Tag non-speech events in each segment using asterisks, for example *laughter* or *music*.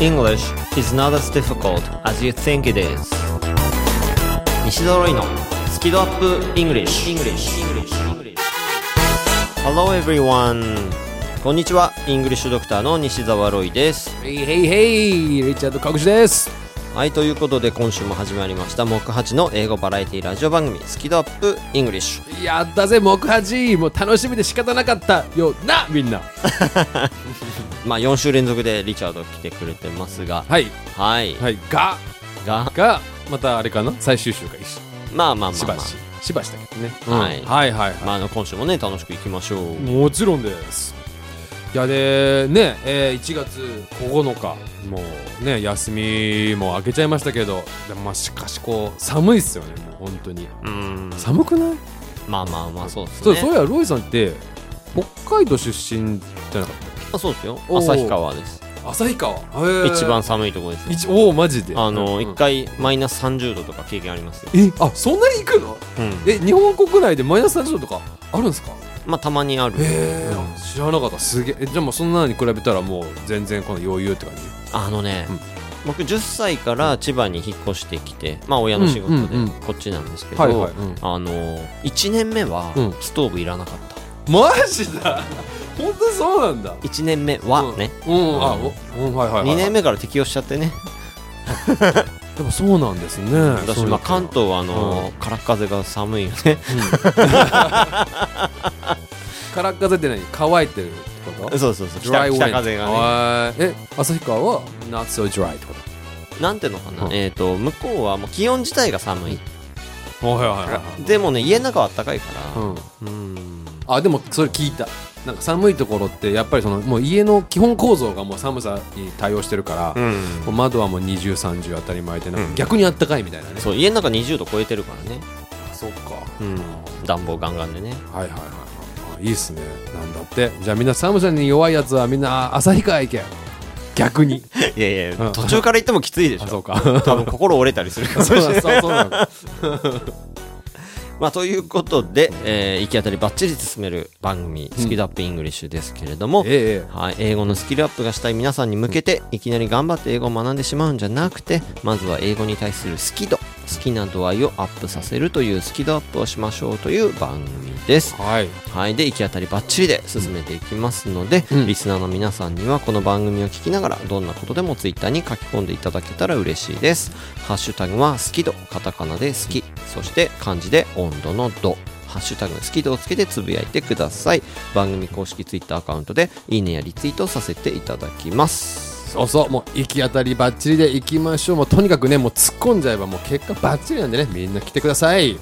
English is not as difficult as you think it is 西澤ロイのスキドアップ English, English. Hello everyone こんにちはイングリッシュドクターの西澤ロイですヘイヘイヘイリチャード隠しですはいということで今週も始まりました木八の英語バラエティラジオ番組スキドアップ English やったぜ木八もう楽しみで仕方なかったよなみんな。*laughs* まあ4週連続でリチャード来てくれてますが。はい。はい、はい。が。が。がまたあれかな？最終週かしまあまあまあ、まあ。しばし。しばしだけどね、はい。うん。はいはいはい、まあ、今週もね楽しくいきましょう。もちろんですいやでね、えー、1月9日もうね休みも明けちゃいましたけどでもまあしかしこう寒いっすよねもう本当に。うん。寒くない？まあまあまあそうですね。そうそういやロイさんって北海道出身じゃなかっあそうですよ。旭川です。た旭川？一番寒いところですよ一おおマジで？あのうん一、回マイナス30度とか経験ありますよ、えあそんなに行くの？うん、え日本国内でマイナス30度とかあるんですか？まあたまにある。へえ。うん知らなかった。すげえ。えじゃあもうそんなのに比べたらもう全然この余裕って感じ？あのね、うん。僕10歳から千葉に引っ越してきてまあ親の仕事でうんうんうん。こっちなんですけど、はいはい、うん。あの1年目はうん。ストーブいらなかった、マジだ。*laughs* 本当にそうなんだ。1年目はね、うん、あおうんはいはいはい2年目から適応しちゃってね *laughs* でもそうなんですね。私まあ関東はあの、空っ風が寒いよね。空っ風って何？乾いてるってこと？そうそうそう。北北風がね。はいえ旭川は not so dry ってこなんていうのかな、うん。えっ、と向こうはもう気温自体が寒い、とはいはいはいでもね家の中は暖かいから。うん。うん。あでもそれ聞いたなんか寒いところってやっぱりそのもう家の基本構造がもう寒さに対応してるから、うん。もう窓はもう2030当たり前でなんうん。か逆にあったかいみたいなね、そう家の中20度超えてるからね、そっか。うん、暖房ガンガンでね。はいはいはいはい。あいいっすね。なんだって。じゃあみんな寒さに弱いやつはみんな旭川行け。逆に。*laughs* いやいや、うん。途中から行ってもきついでしょ。あそうか。多分心折れたりするかもしそうれない。*laughs* そうそうなのまあということで、えー行き当たりばっちり進める番組「スキルアップイングリッシュ」ですけれども、ええはい、英語のスキルアップがしたい皆さんに向けていきなり頑張って英語を学んでしまうんじゃなくてまずは英語に対する好き度好きな度合いをアップさせるというスキルアップをしましょうという番組です。はい。はい、で行き当たりばっちりで進めていきますので、うん。リスナーの皆さんにはこの番組を聞きながらどんなことでもツイッターに書き込んでいただけたら嬉しいです。ハッシュタグは好き度カタカナで好き。そして漢字で温度の度。ハッシュタグ好き度をつけてつぶやいてください。番組公式ツイッターアカウントでいいねやリツイートさせていただきますそうそうもう行き当たりばっちりで行きましょう。もうとにかくねもう突っ込んじゃえばもう結果ばっちりなんでねみんな来てください。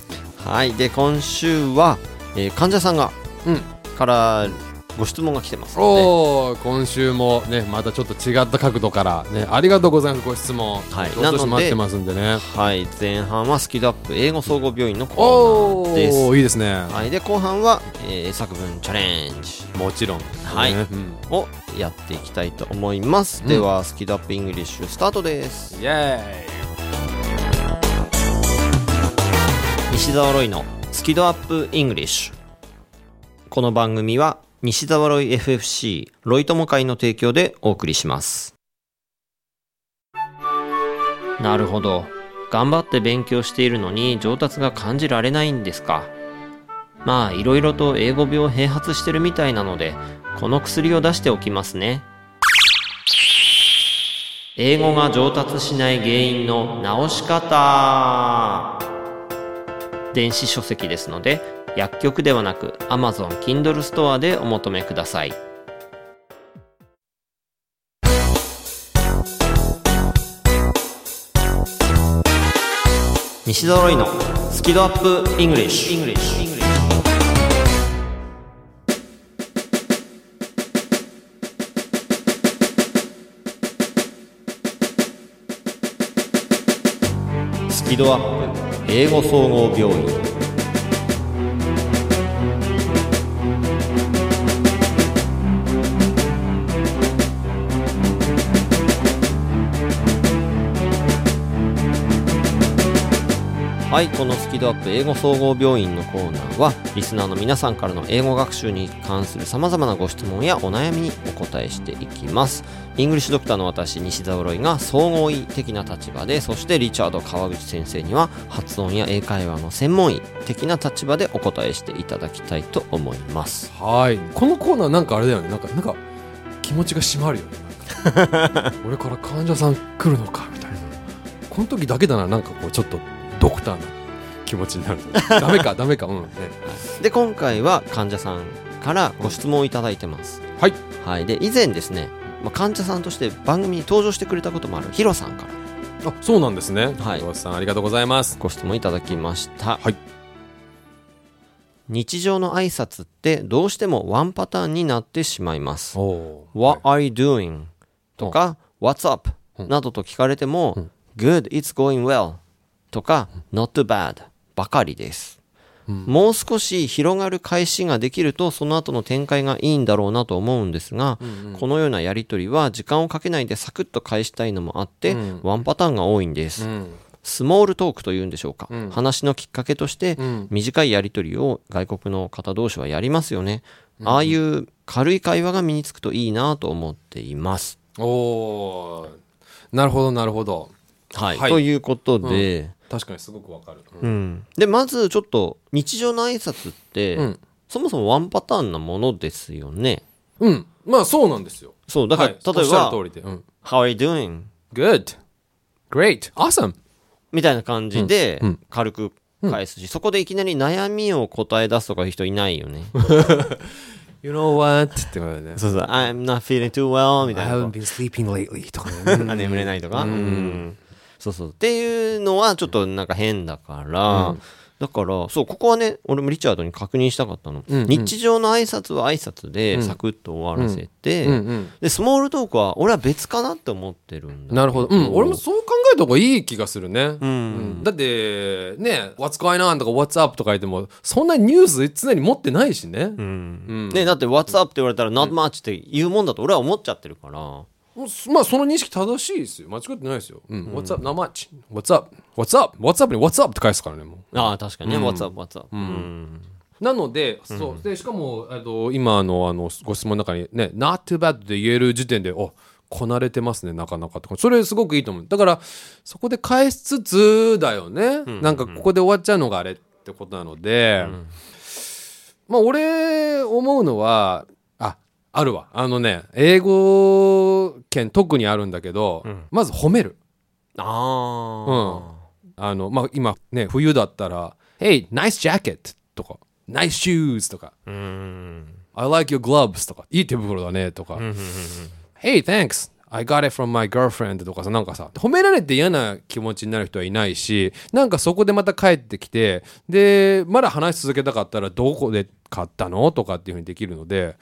はい。で今週は、えー患者さんが、うん。からご質問が来てますので。今週もねまたちょっと違った角度からねありがとうございますご質問。はい。どしどしなので待ってますんでね。はい前半はスキルアップ英語総合病院のコおーナーです。おいいですね、はい、で後半は、えー作文チャレンジ。もちろん。はい。ね。うん。をやっていきたいと思います、うん。ではスキルアップイングリッシュスタートです。 Yeah西澤ロイのスキルアップイングリッシュ。この番組は西澤ロイ FFC ロイ友会の提供でお送りします。なるほど。頑張って勉強しているのに上達が感じられないんですか。まあいろいろと英語病併発してるみたいなのでこの薬を出しておきますね。英語が上達しない原因の直し方。電子書籍ですので薬局ではなく Amazon Kindle ストアでお求めください。西澤ロイのスキドアップイングリッシュスキドアップ英語総合病院。はいこのスキドアップ英語総合病院のコーナーはリスナーの皆さんからの英語学習に関するさまざまなご質問やお悩みにお答えしていきます。イングリッシュドクターの私西澤ロイが総合医的な立場でそしてリチャード川口先生には発音や英会話の専門医的な立場でお答えしていただきたいと思います。はい。このコーナーなんかあれだよね。なんかなんか気持ちが締まるよね。*laughs* 俺から患者さん来るのかみたいな。この時だけだな。なんかこうちょっとドクターな気持ちになる。ダメか *laughs* ダメか。うん。ね。で今回は患者さんからご質問をいただいてます。はい。はい。で以前ですねまあ患者さんとして番組に登場してくれたこともあるヒロさんから。あそうなんですね。はい。岩瀬さんありがとうございます。ご質問いただきました。はい。日常の挨拶ってどうしてもワンパターンになってしまいます。お What are you doing? とか What's up? うん。などと聞かれてもうん。Good, it's going well とか Not bad ばかりです。うん。もう少し広がる返しができるとその後の展開がいいんだろうなと思うんですが、うんうん。このようなやりとりは時間をかけないでサクッと返したいのもあって、うん。ワンパターンが多いんです。うん。スモールトークというんでしょうか、うん。話のきっかけとしてうん。短いやり取りを外国の方同士はやりますよね、ああいう軽い会話が身につくといいなと思っています。おー。なるほどなるほど。はい、はい。ということで、確かにすごくわかる。うん。でまずちょっと日常の挨拶って、うん。そもそもワンパターンなものですよね。うん。まあそうなんですよ。そうだから、はい例えば通りで、うん、「How are you doing?」Good. Great. Awesome. みたいな感じで軽く返すし、そこでいきなり悩みを答え出すとかいう人いないよね。*laughs* You know what? ってことねそうそう「I'm not feeling too well」み I たいな haven't been sleeping lately とか。ね *laughs* あ眠れないとか、うん。うんそうそう。っていうのはちょっとなんか変だから、うん。だからそうここはね俺もリチャードに確認したかったの、うんうん。日常の挨拶は挨拶でうん。サクッと終わらせて、うん。うんでスモールトークは俺は別かなって思ってるんだなるほど、うん、俺もそう考えた方がいい気がするね、うん、うん。だってね「What's going on?」とか「What's up?」とか言ってもそんなニュース常に持ってないしね、うん。うん。ね、だって「What's up?」って言われたら「Not much」って言うもんだと俺は思っちゃってるからまあその認識正しいですよ。間違ってないですよ、うん。What's up? Not much What's up? What's up? What's up? に What's up? って返すからねもう。ああ確かにね「うん。What's up? What's up?、うん。なので、そう。でしかもあの今のあのご質問の中にね「not too bad」で言える時点でおこなれてますねなかなかとか。それすごくいいと思う。だからそこで返しつつだよね、なんかここで終わっちゃうのがあれってことなので、まあ俺思うのはああるわ。あのね英語圏特にあるんだけど、まず褒める。ああ、あのまあ今ね冬だったら「Hey nice jacket」とか「nice shoes」とかうん、I like your gloves! とか、いい手袋だねとか、Hey, thanks. I got it from my girlfriend とかさ、なんかさ、褒められて嫌な気持ちになる人はいないし、なんかそこでまた帰ってきて、で、まだ話し続けたかったらどこで買ったのとかっていうふうにできるので、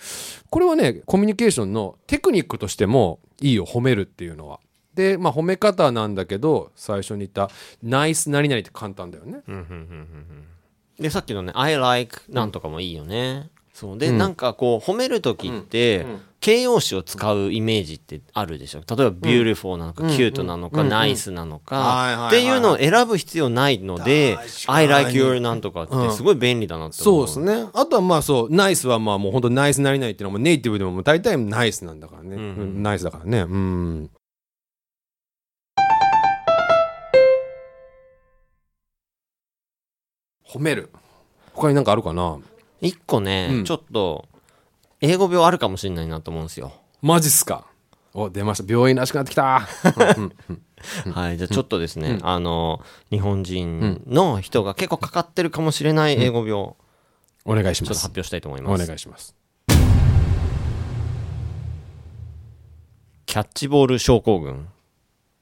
これはね、コミュニケーションのテクニックとしてもいいよ、褒めるっていうのは。で、まあ褒め方なんだけど、最初に言った、ナイス何々って簡単だよね。でさっきのね「I like」なんとかもいいよね、そう。で、なんかこう褒める時って、形容詞を使うイメージってあるでしょ？例えば「beautiful」なのか「cute」なのか「nice」なのはいかはいはいっていうのを選ぶ必要ないので「I like your」なんとかってすごい便利だなって思う、そうですね。あとはまあそう、ナイスはまあもう本当ナイスなりないっていうのはもうネイティブでももう大体ナイスなんだからね。うんナイスだからね。うん。褒める。他になんかあるかな？一個ね、うんちょっと英語病あるかもしれないなと思うんですよ、マジっすか？お、出ました。病院らしくなってきた。*laughs* はいじゃあちょっとですね、あの日本人の人が結構かかってるかもしれない英語病、お願いします。ちょっと発表したいと思いおます願いします。キャッチボール症候群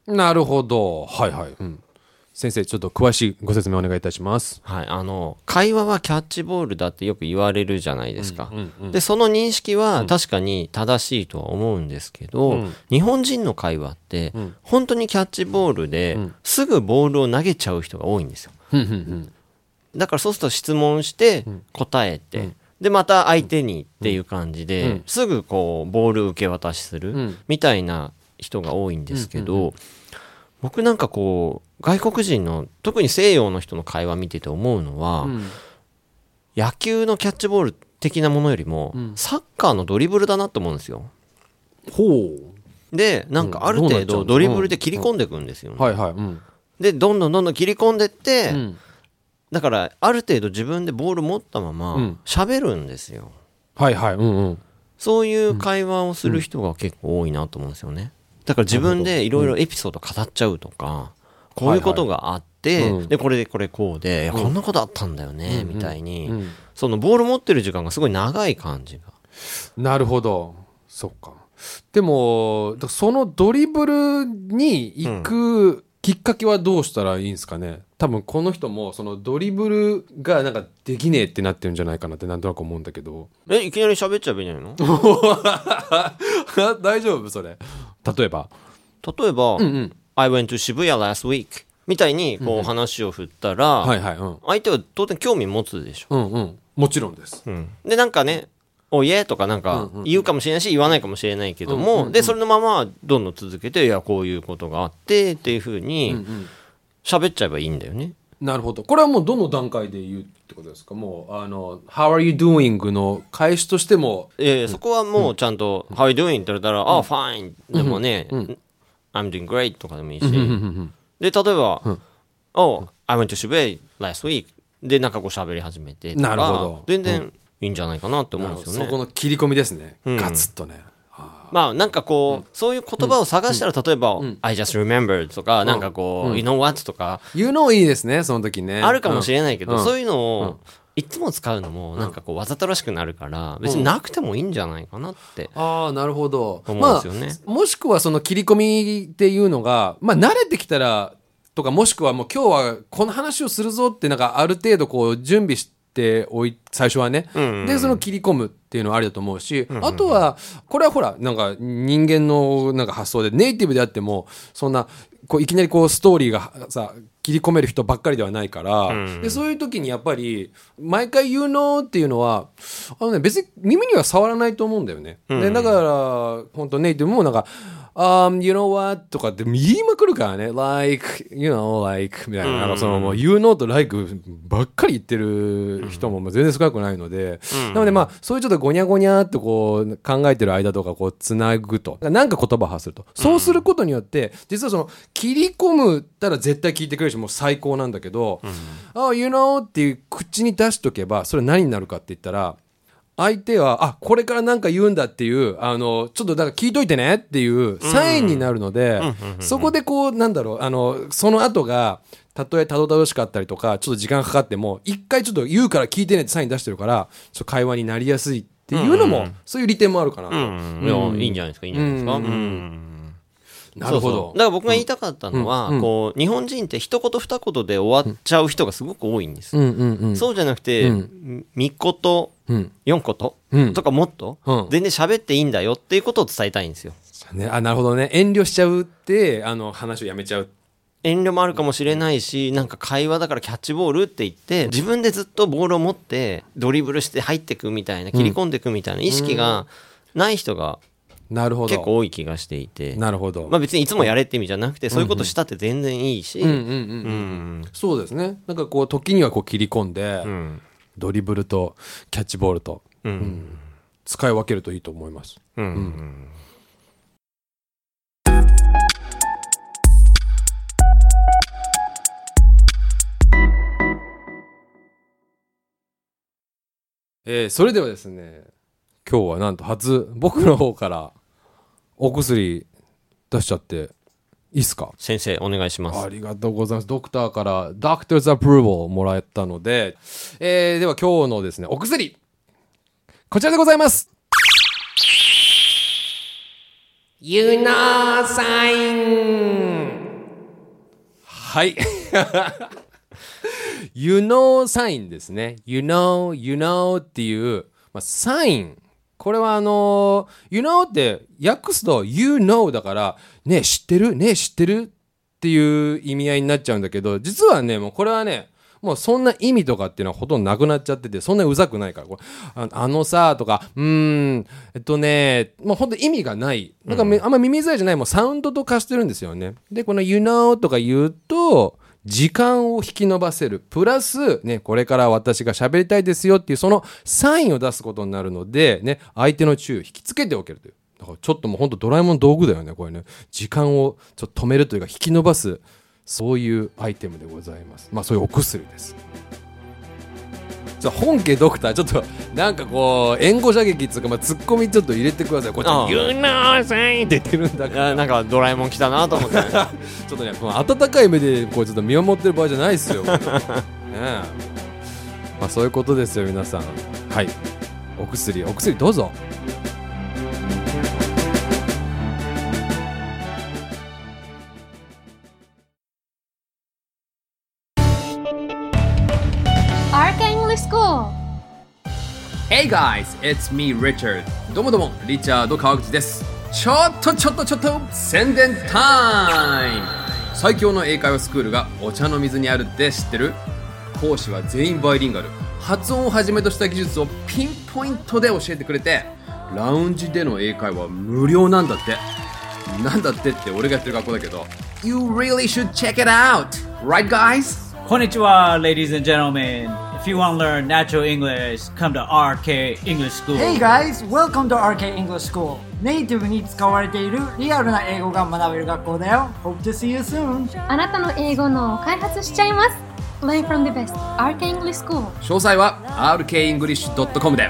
なるほど。はいはい。うん。先生、ちょっと詳しいご説明お願いいたします。はい、あの会話はキャッチボールだってよく言われるじゃないですか、うんうんでその認識は確かに正しいとは思うんですけど、うん。日本人の会話ってん。本当にキャッチボールでん。すぐボールを投げちゃう人が多いんですよ。うんうんうん。だからそうすると質問して答えて、でまた相手にっていう感じで、うん。すぐこうボール受け渡しするうん。みたいな人が多いんですけど、僕なんかこう外国人の特に西洋の人の会話見てて思うのは、うん。野球のキャッチボール的なものよりも、うん。サッカーのドリブルだなと思うんですよ。ほでなんかある程度ドリブルで切り込んでいくんですよね、うはいはい。うん。でどんどんどんどん切り込んでって、うん。だからある程度自分でボール持ったままうん。喋るんですよ、はいはい。うんうん。そういう会話をする人が結構多いなと思うんですよねだから自分でいろいろエピソード語っちゃうとか、こういうことがあって、はいはい。うん。でこれでこれこうで、こんなことあったんだよね、みたいに、うん。そのボール持ってる時間がすごい長い感じが。なるほど。そっか。でもだそのドリブルに行くきっかけはどうしたらいいんですかね？多分この人もそのドリブルがなんかできねえってなってるんじゃないかなってなんとなく思うんだけど。えいきなり喋っちゃえばいいんじゃないの？*laughs* 大丈夫？それ例えば？例えば、うんうん。I went to 渋谷 last week みたいにこう話を振ったら、はいはいうん。相手は当然興味持つでしょ、うんうん。もちろんです。でなんかね「おいえ」とかなんか言うかもしれないし言わないかもしれないけども、でそれのままどんどん続けて「いやこういうことがあって」っていうふうに喋っちゃえばいいんだよね。なるほど。これはもうどの段階で言うってことですか？もうあの「How are you doing?」の返しとしても。えーそこはもうちゃんと「How are you doing?」って言われたら「あ、fine」でもね「I'm doing great」とかでもいいし、で例えば「Oh I went to 渋谷 last week」でなんかこう喋り始めてなるほど。全然いいんじゃないかなって思うんですよね。そこの切り込みですね、ん。ガツッとねまあなんかこう、そういう言葉を探したら、例えば、I just remembered とか、なんかこう、You know what とか、言うのいいですねその時ね。あるかもしれない、けど、うん。そういうのを、いつも使うのも、なんかこう、わざとらしくなるから、別になくてもいいんじゃないかなって。ああなるほど。思うんですよね。まあ、もしくはその切り込みっていうのがまあ慣れてきたらとかもしくはもう今日はこの話をするぞってなんかある程度こう準備しておい最初はね、でその切り込むっていうのはありだと思うし、あとはこれはほらなんか人間のなんか発想でネイティブであってもそんなこういきなりこうストーリーがさ切り込める人ばっかりではないから、でそういう時にやっぱり毎回言うのっていうのはあの、ね、別に耳には触らないと思うんだよね。でだから本当ネイティブもなんか「um, you know what?」とかって言いまくるからね「like you know like」みたいな,、なんかそのもう「you know」と「like」ばっかり言ってる人も全然少なくないので、なのでまあそういうちょっとゴニャゴニャってこう考えてる間とかこうつなぐとなんか言葉を発すると。そうすることによって実はその切り込むったら絶対聞いてくれるしもう最高なんだけど「あ、you know」っていう口に出しとけばそれ何になるかって言ったら相手は、あ、これから何か言うんだっていう、あの、ちょっとだから聞いといてねっていうサインになるので、そこでこう、なんだろう、あの、その後が、たとえたどたどしかったりとか、ちょっと時間かかっても、一回ちょっと言うから聞いてねってサイン出してるから、ちょっと会話になりやすいっていうのも、そういう利点もあるかな。いいんじゃないですか、いいんじゃないですか？うんなるほど。だから僕が言いたかったのは、うん、こう日本人って一言二言で終わっちゃう人がすごく多いんです、そうじゃなくて、うん、みこと4個と、とかもっと、全然喋っていいんだよっていうことを伝えたいんですよ。ね、あなるほどね。遠慮しちゃうってあの話をやめちゃう。遠慮もあるかもしれないしなんか会話だからキャッチボールって言って自分でずっとボールを持ってドリブルして入ってくみたいな切り込んでくみたいな意識がない人がなるほど。結構多い気がしていて。なるほど、まあ、別にいつもやれって意味じゃなくてそういうことしたって全然いいし。そうですね。なんかこう時にはこう切り込んで、うん。ドリブルとキャッチボールとうん。使い分けるといいと思います。うん。えーそれではですね、今日はなんと初、僕の方からお薬出しちゃっていいっすか？先生お願いしますありがとうございます。ドクターから Doctor's Approval をもらえたので、えーでは今日のですね、お薬こちらでございますユナサインはい。*laughs* You know サインですね。You know, you know っていう、まあ、サイン。これはあのー You know って訳すと You know だから、ねえ知ってる？ねえ知ってる？っていう意味合いになっちゃうんだけど、実はね、もうこれはね、もうそんな意味とかっていうのはほとんどなくなっちゃっててそんなうざくないから。これああのさとかうーんえっとねもうほんと意味がない。なんかめ、あんま耳障りじゃない。もうサウンドと化してるんですよね。でこの「you know」とか言うと時間を引き延ばせる。プラス、ね、これから私が喋りたいですよっていうそのサインを出すことになるので、ね、相手の注意を引きつけておけるという。だからちょっともうほんとドラえもん道具だよねこれね。時間をちょっと止めるというか引き延ばす。そういうアイテムでございます。まあそういうお薬です。じゃあ本家ドクターちょっとなんかこう援護射撃っつうか、まあ、ツッコミちょっと入れてくださいこっち You know さんって言ってるんだいからやなんかドラえもん来たなと思ってちょっとね、この温かい目でこうちょっと見守ってる場合じゃないですよ。*laughs* ねえまあそういうことですよ、皆さん。はい。お薬、お薬どうぞ。Guys, it's me, Richard. どうもどうも、リチャード川口です。ちょっとちょっとちょっと、宣伝タイム最強の英会話スクールがお茶の水にあるって知ってる？講師は全員バイリンガル。発音をはじめとした技術をピンポイントで教えてくれて、ラウンジでの英会話無料なんだって。なんだってって俺がやってる学校だけど。You really should check it out! Right guys? Konnichiwa, ladies and gentlemen. If you want to learn natural English, come to RK English School. Hey guys, welcome to RK English School. ネイティブに使われているリアルな英語が学べる学校だよ。Hope to see you soon. あなたの英語の開発しちゃいます Learn from the best Arca English School 詳細は rkenglish.com で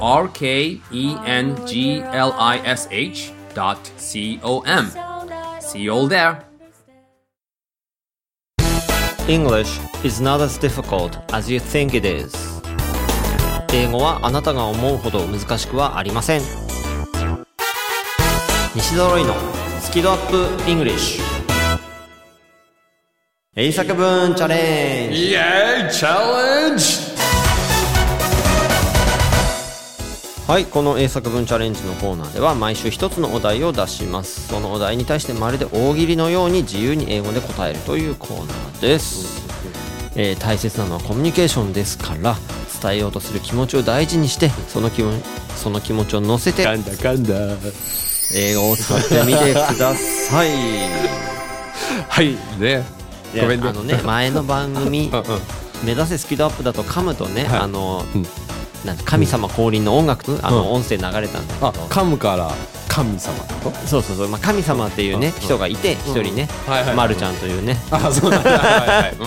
rkenglish.com See you all there English is not as difficult as you think it is 英語はあなたが思うほど難しくはありません西揃いのスキドアップ English 英作文チャレンジイエーイチャレンジはいこの英作文チャレンジのコーナーでは毎週一つのお題を出します。そのお題に対してまるで大喜利のように自由に英語で答えるというコーナーです、えー大切なのはコミュニケーションですから伝えようとする気持ちを大事にしてその気もその気持ちを乗せてんだかんだ。英語を使ってみてください。*laughs* はいね。でごめんね。あのね前の番組 *laughs* 目指せスキドアップだと噛むとね、はい。あの、うんなんて神様降臨の音楽あの、うん。音声流れたんだけど。あ噛むから神様と？そうそうそう、まあ、神様っていうね、うん。人がいて一人ね、はいはいはい。まるちゃんというね。あそうなんだ。はい *laughs*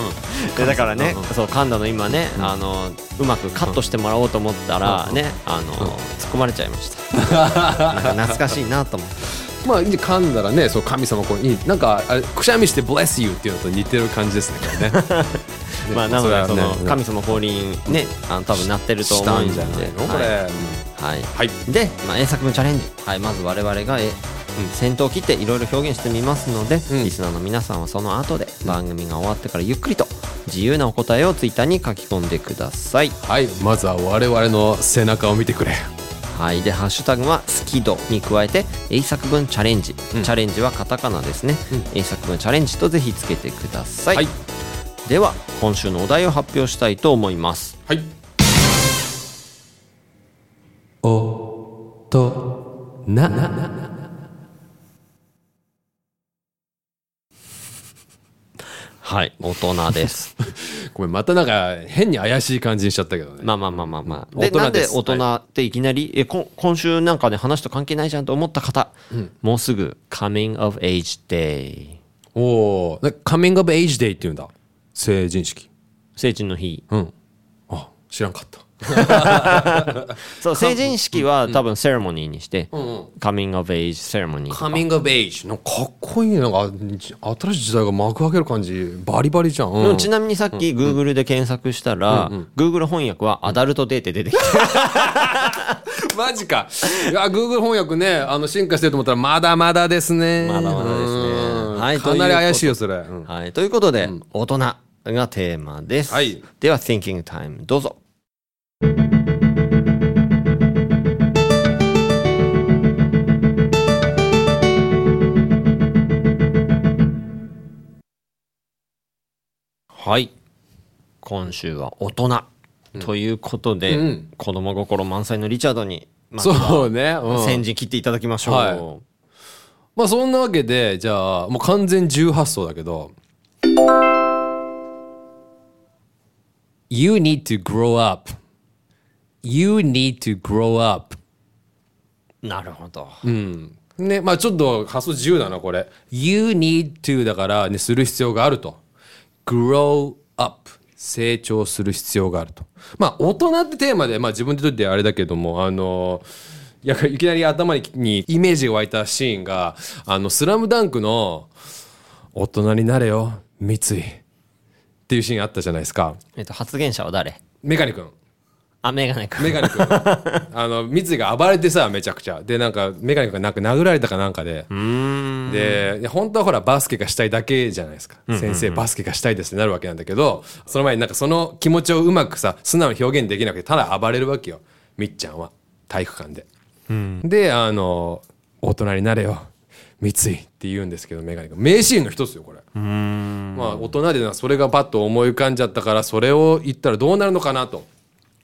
だからね、そう噛んだの今ね、あのうまくカットしてもらおうと思ったらね、あの、突っ込まれちゃいました。*laughs* なんか懐かしいなと思って。まあ噛んだらねそう神様こうなんかあれくしゃみして bless you っていうのと似てる感じですねこれ *laughs* ね。まあなのでその神様降臨ねあの多分なってると思うんで。したんじゃないの？これ、はい。はい。はい。で、まあ、英作文チャレンジ、はい、まず我々がえ、うん、先頭を切っていろいろ表現してみますので、うん。リスナーの皆さんはその後で番組が終わってからゆっくりと自由なお答えをツイッターに書き込んでください。はい。まずは我々の背中を見てくれ。はい、でハッシュタグは「好き度」に加えて「英作文チャレンジ」うん。チャレンジはカタカナですね、英作文チャレンジとぜひつけてください、はいでは今週のお題を発表したいと思います。はい。おとな。はい大人です。*laughs* ごめんまたなんか変に怪しい感じにしちゃったけどね。まあまあまあまあまあ。大人ですなんで大人っていきなり、えこ今週なんかね話と関係ないじゃんと思った方、もうすぐ Coming of Age Day おおカミングアブエイジデイっていうんだ成人式。成人の日。うん。あ知らんかった。*laughs* そう成人式は多分セレモニーにして、んうん。Coming of Age セレモニーとか。カミングアブエイジなんかかっこいいね。なんか新しい時代が幕開ける感じバリバリじゃん、うんちなみにさっき Google で検索したら、Google 翻訳はアダルトデーって出てきた。*laughs* マジか。いや Google 翻訳ねあの進化してると思ったらまだまだですね。まだまだですね。うん。はいかなり怪しいよそれ、うん。はい。ということで、大人がテーマです。はい。では、Thinking Time どうぞ。はい。今週は大人。ということで、うん子供心満載のリチャードにそうね、うん。先陣切っていただきましょう、はい。まあそんなわけでじゃあもう完全18層だけど You need to grow up. You need to grow up. なるほど、ねまあちょっと発想自由だなこれ。You need to だからねする必要があると。Grow up. 成長する必要があると。まあ大人ってテーマでまあ自分でとってあれだけどもあのいやいきなり頭にイメージが湧いたシーンが「あのスラムダンクの「大人になれよ三井」っていうシーンあったじゃないですか。えっと発言者は誰？メガネ君。あメガネ君。メガネ君。*laughs* あの三井が暴れてさめちゃくちゃ。でなんかメガネ君がなんか殴られたかなんかで。でで本当はほらバスケがしたいだけじゃないですか、先生バスケがしたいですってなるわけなんだけどその前になんかその気持ちをうまくさ素直に表現できなくてただ暴れるわけよ。みっちゃんは。体育館で、であの「大人になれよ三井」って言うんですけどメガネ君名シーンの一つよこれまあ大人でなそれがパッと思い浮かんじゃったからそれを言ったらどうなるのかなと。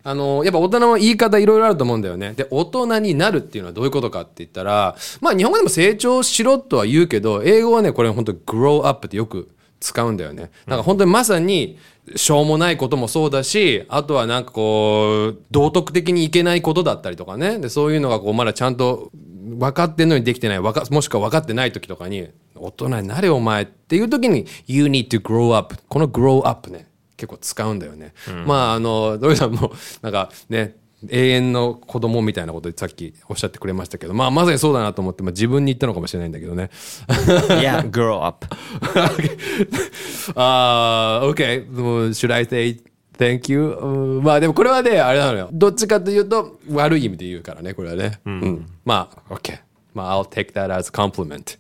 あのやっぱ大人は言い方いろいろあると思うんだよね。で、大人になるっていうのはどういうことかって言ったら、まあ日本語でも成長しろとは言うけど、英語はね、これ本当 grow up ってよく使うんだよね。なんか本当にまさに、しょうもないこともそうだし、あとはなんかこう、道徳的にいけないことだったりとかね。で、そういうのがこう、まだちゃんと分かってんのにできてない、わかもしくは分かってない時とかに、大人になれお前っていう時に、you need to grow up。この grow up ね。結構使うんだよね。まああの土井さんもなんかね永遠の子供みたいなことさっきおっしゃってくれましたけど、まあまさにそうだなと思って、まあ、自分に言ったのかもしれないんだけどね。Yeah grow up *laughs* ああ、*laughs* OK. Should I say thank you? うんまあでもこれはね、あれなのよ。どっちかというと悪い意味で言うからね、これはね。うん。まあ、OK. まあ、I'll take that as compliment.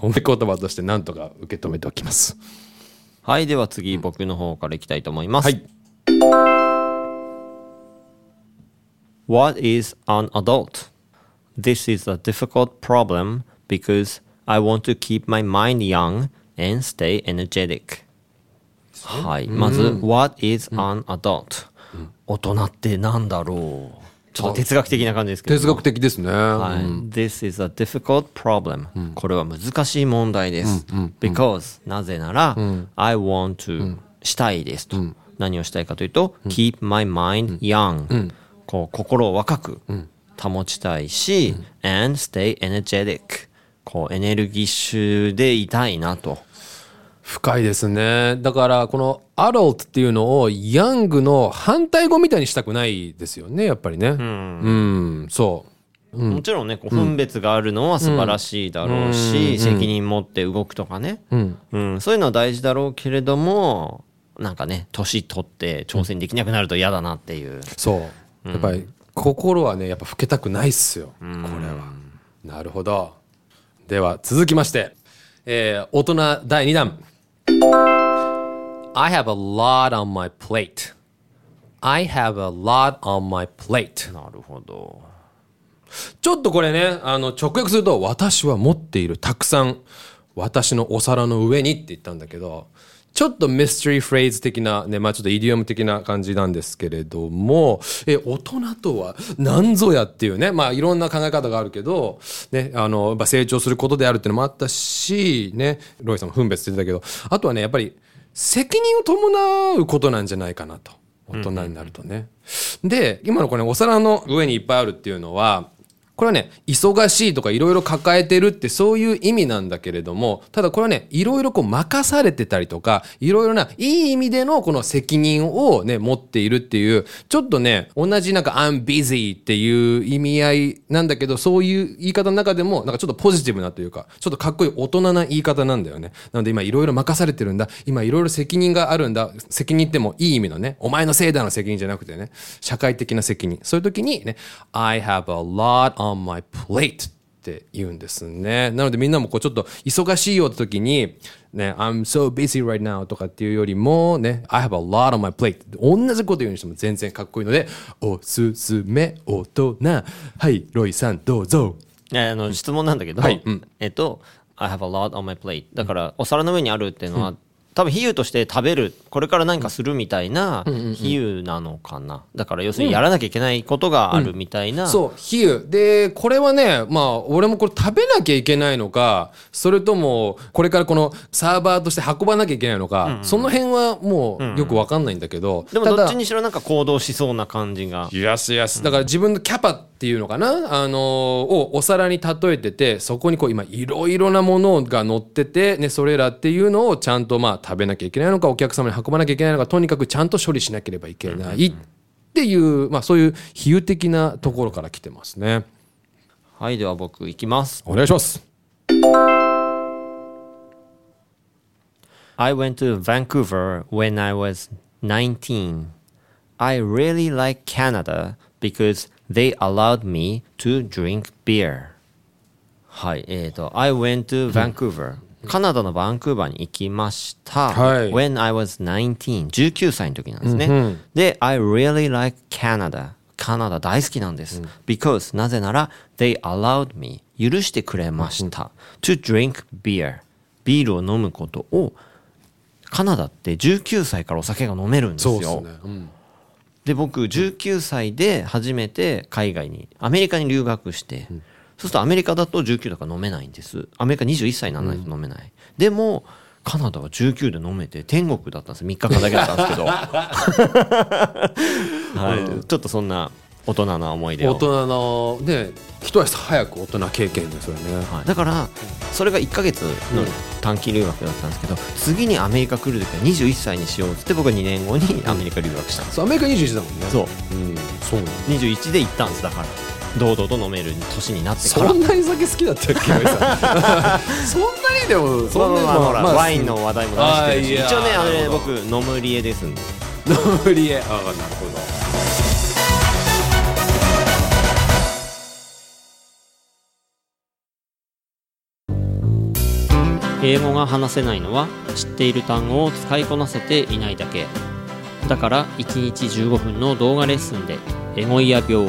褒め言葉として何とか受け止めておきます。はいでは次僕の方からいきたいと思います、はい。What is an adult? This is a difficult problem because I want to keep my mind young and stay energetic. はい。まず、What is an adult? 大人ってなんだろう？ちょっと哲学的な感じですけど。哲学的ですね。はい。This is a difficult problem. これは難しい問題です。Because なぜなら、I want to したいですと。何をしたいかというと、keep my mind young. こう心を若く保ちたいし、and stay energetic. こうエネルギッシュでいたいなと。深いですね。だから、このアダルトっていうのをヤングの反対語みたいにしたくないですよね、やっぱりね。うん、そう。もちろんね、こう分別があるのは素晴らしいだろうし、責任持って動くとかね、うんそういうのは大事だろうけれども、なんかね、年取って挑戦できなくなると嫌だなっていう。そう。やっぱり、心はね、やっぱ老けたくないっすよ。これは。なるほど。では、続きまして、えー大人第2弾。I have a lot on my plate. I have a lot on my plate. なるほど。ちょっとこれね、あの、直訳すると、私は持っているたくさん、私のお皿の上にって言ったんだけど、ちょっとミステリーフレーズ的な、ね、まあちょっとイディオム的な感じなんですけれども、え、大人とは何ぞやっていうね、まあいろんな考え方があるけど、ね、あの、やっぱ成長することであるっていうのもあったし、ね、ロイさんも分別してたけど、あとはね、やっぱり責任を伴うことなんじゃないかなと。大人になるとね。で、今のこれ、お皿の上にいっぱいあるっていうのは、これはね、忙しいとかいろいろ抱えてるってそういう意味なんだけれども、ただこれはね、いろいろこう任されてたりとか、いろいろないい意味でのこの責任をね、持っているっていう、ちょっとね、同じなんか I'm busy っていう意味合いなんだけど、そういう言い方の中でも、なんかちょっとポジティブなというか、ちょっとかっこいい大人な言い方なんだよね。なので今いろいろ任されてるんだ。今いろいろ責任があるんだ。責任ってもいい意味のね、お前のせいだの責任じゃなくてね、社会的な責任。そういう時にね、I have a lot on my plate って言うんですね。なのでみんなもこうちょっと忙しいよって時に、ね、I'm so busy right now とかっていうよりも、ね、I have a lot on my plate 同じこと言うにしても全然かっこいいので、おすすめ大人。はい、ロイさんどうぞ。あの質問なんだけど、はいうんえっと、I have a lot on my plate。だから、お皿の上にあるっていうのは、多分比喩として食べるこれから何かするみたいな比喩なのかな。だから要するにやらなきゃいけないことがあるみたいな、そう比喩。でこれはねまあ俺もこれ食べなきゃいけないのかそれともこれからこのサーバーとして運ばなきゃいけないのか、その辺はもうよくわかんないんだけど、でもただどっちにしろなんか行動しそうな感じが。いやすやすだから自分のキャパっていうのかな、あのーをお皿に例えててそこにこう今いろいろなものが乗ってて、ね、それらっていうのをちゃんとまあ食べなきゃいけないのかお客様に運ばなきゃいけないのかとにかくちゃんと処理しなければいけないっていう、まあ、そういう比喩的なところから来てますね。はいでは僕いきますお願いします。I went to Vancouver when I was 19. I really like Canada because they allowed me to drink beer. はい、えーと、I went to Vancouver、カナダのバンクーバーに行きました。はい When I was 19、19歳の時なんですね。で、I really like Canada。カナダ大好きなんです。because なぜなら、they allowed me 許してくれました。to drink beer ビールを飲むことをカナダって19歳からお酒が飲めるんですよ。そうですね。うんで僕19歳で初めて海外にアメリカに留学して、そうするとアメリカだと19だから飲めないんです。アメリカ21歳にならないと飲めない、でもカナダは19で飲めて天国だったんです。3日間だけだったんですけど、*laughs* はい、ちょっとそんな大人な思い出を。大人のね一足早く大人経験ですよね。はい、だからそれが1ヶ月の短期留学だったんですけど次にアメリカ来る時は21歳にしようっつって僕は2年後にアメリカ留学したんです。そうアメリカ21だもんね。そう。うん、そう。なんだ21で行ったんです。だから堂々と飲める年になってから。そんなに酒好きだったっけ？*laughs* そんなにでもそんなまあほら、まあワインの話題も出してるし一応ねあれ僕ノムリエですんで。ノリエああなるほど。英語が話せないのは知っている単語を使いこなせていないだけ。だから1日15分の動画レッスンでエゴイヤ病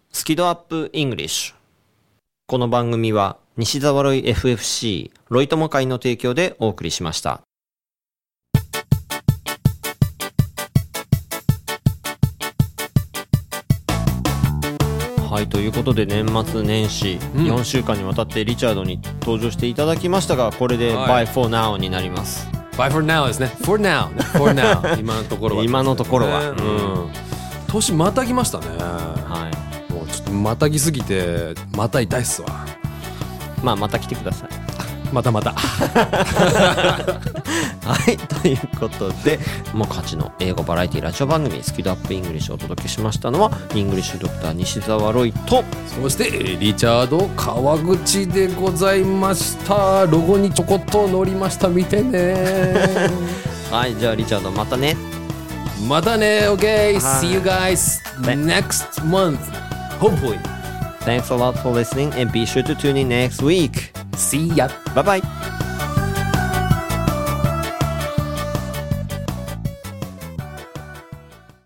スキドアップイングリッシュ。この番組は西澤ロイ FFC ロイ友会の提供でお送りしました。はいということで年末年始4週間にわたってリチャードに登場していただきましたがこれではい。Bye for now になります、Bye for now ですね。For now For now *laughs* 今のところは。今のところは。うん。年またぎましたねまたぎすぎてまた痛いっすわ。まあまた来てください。またまた。*laughs* はい、ということで、もう勝ちの英語バラエティラジオ番組、スキルアップイングリッシュをお届けしましたのは、イングリッシュドクター西澤ロイと、そしてリチャード川口でございました。ロゴにちょこっと乗りました。見てね。*laughs* はい、じゃあリチャードまたね。またね OK はい。See you guys next month hopefully Thanks a lot for listening and be sure to tune in next week. See ya Bye bye.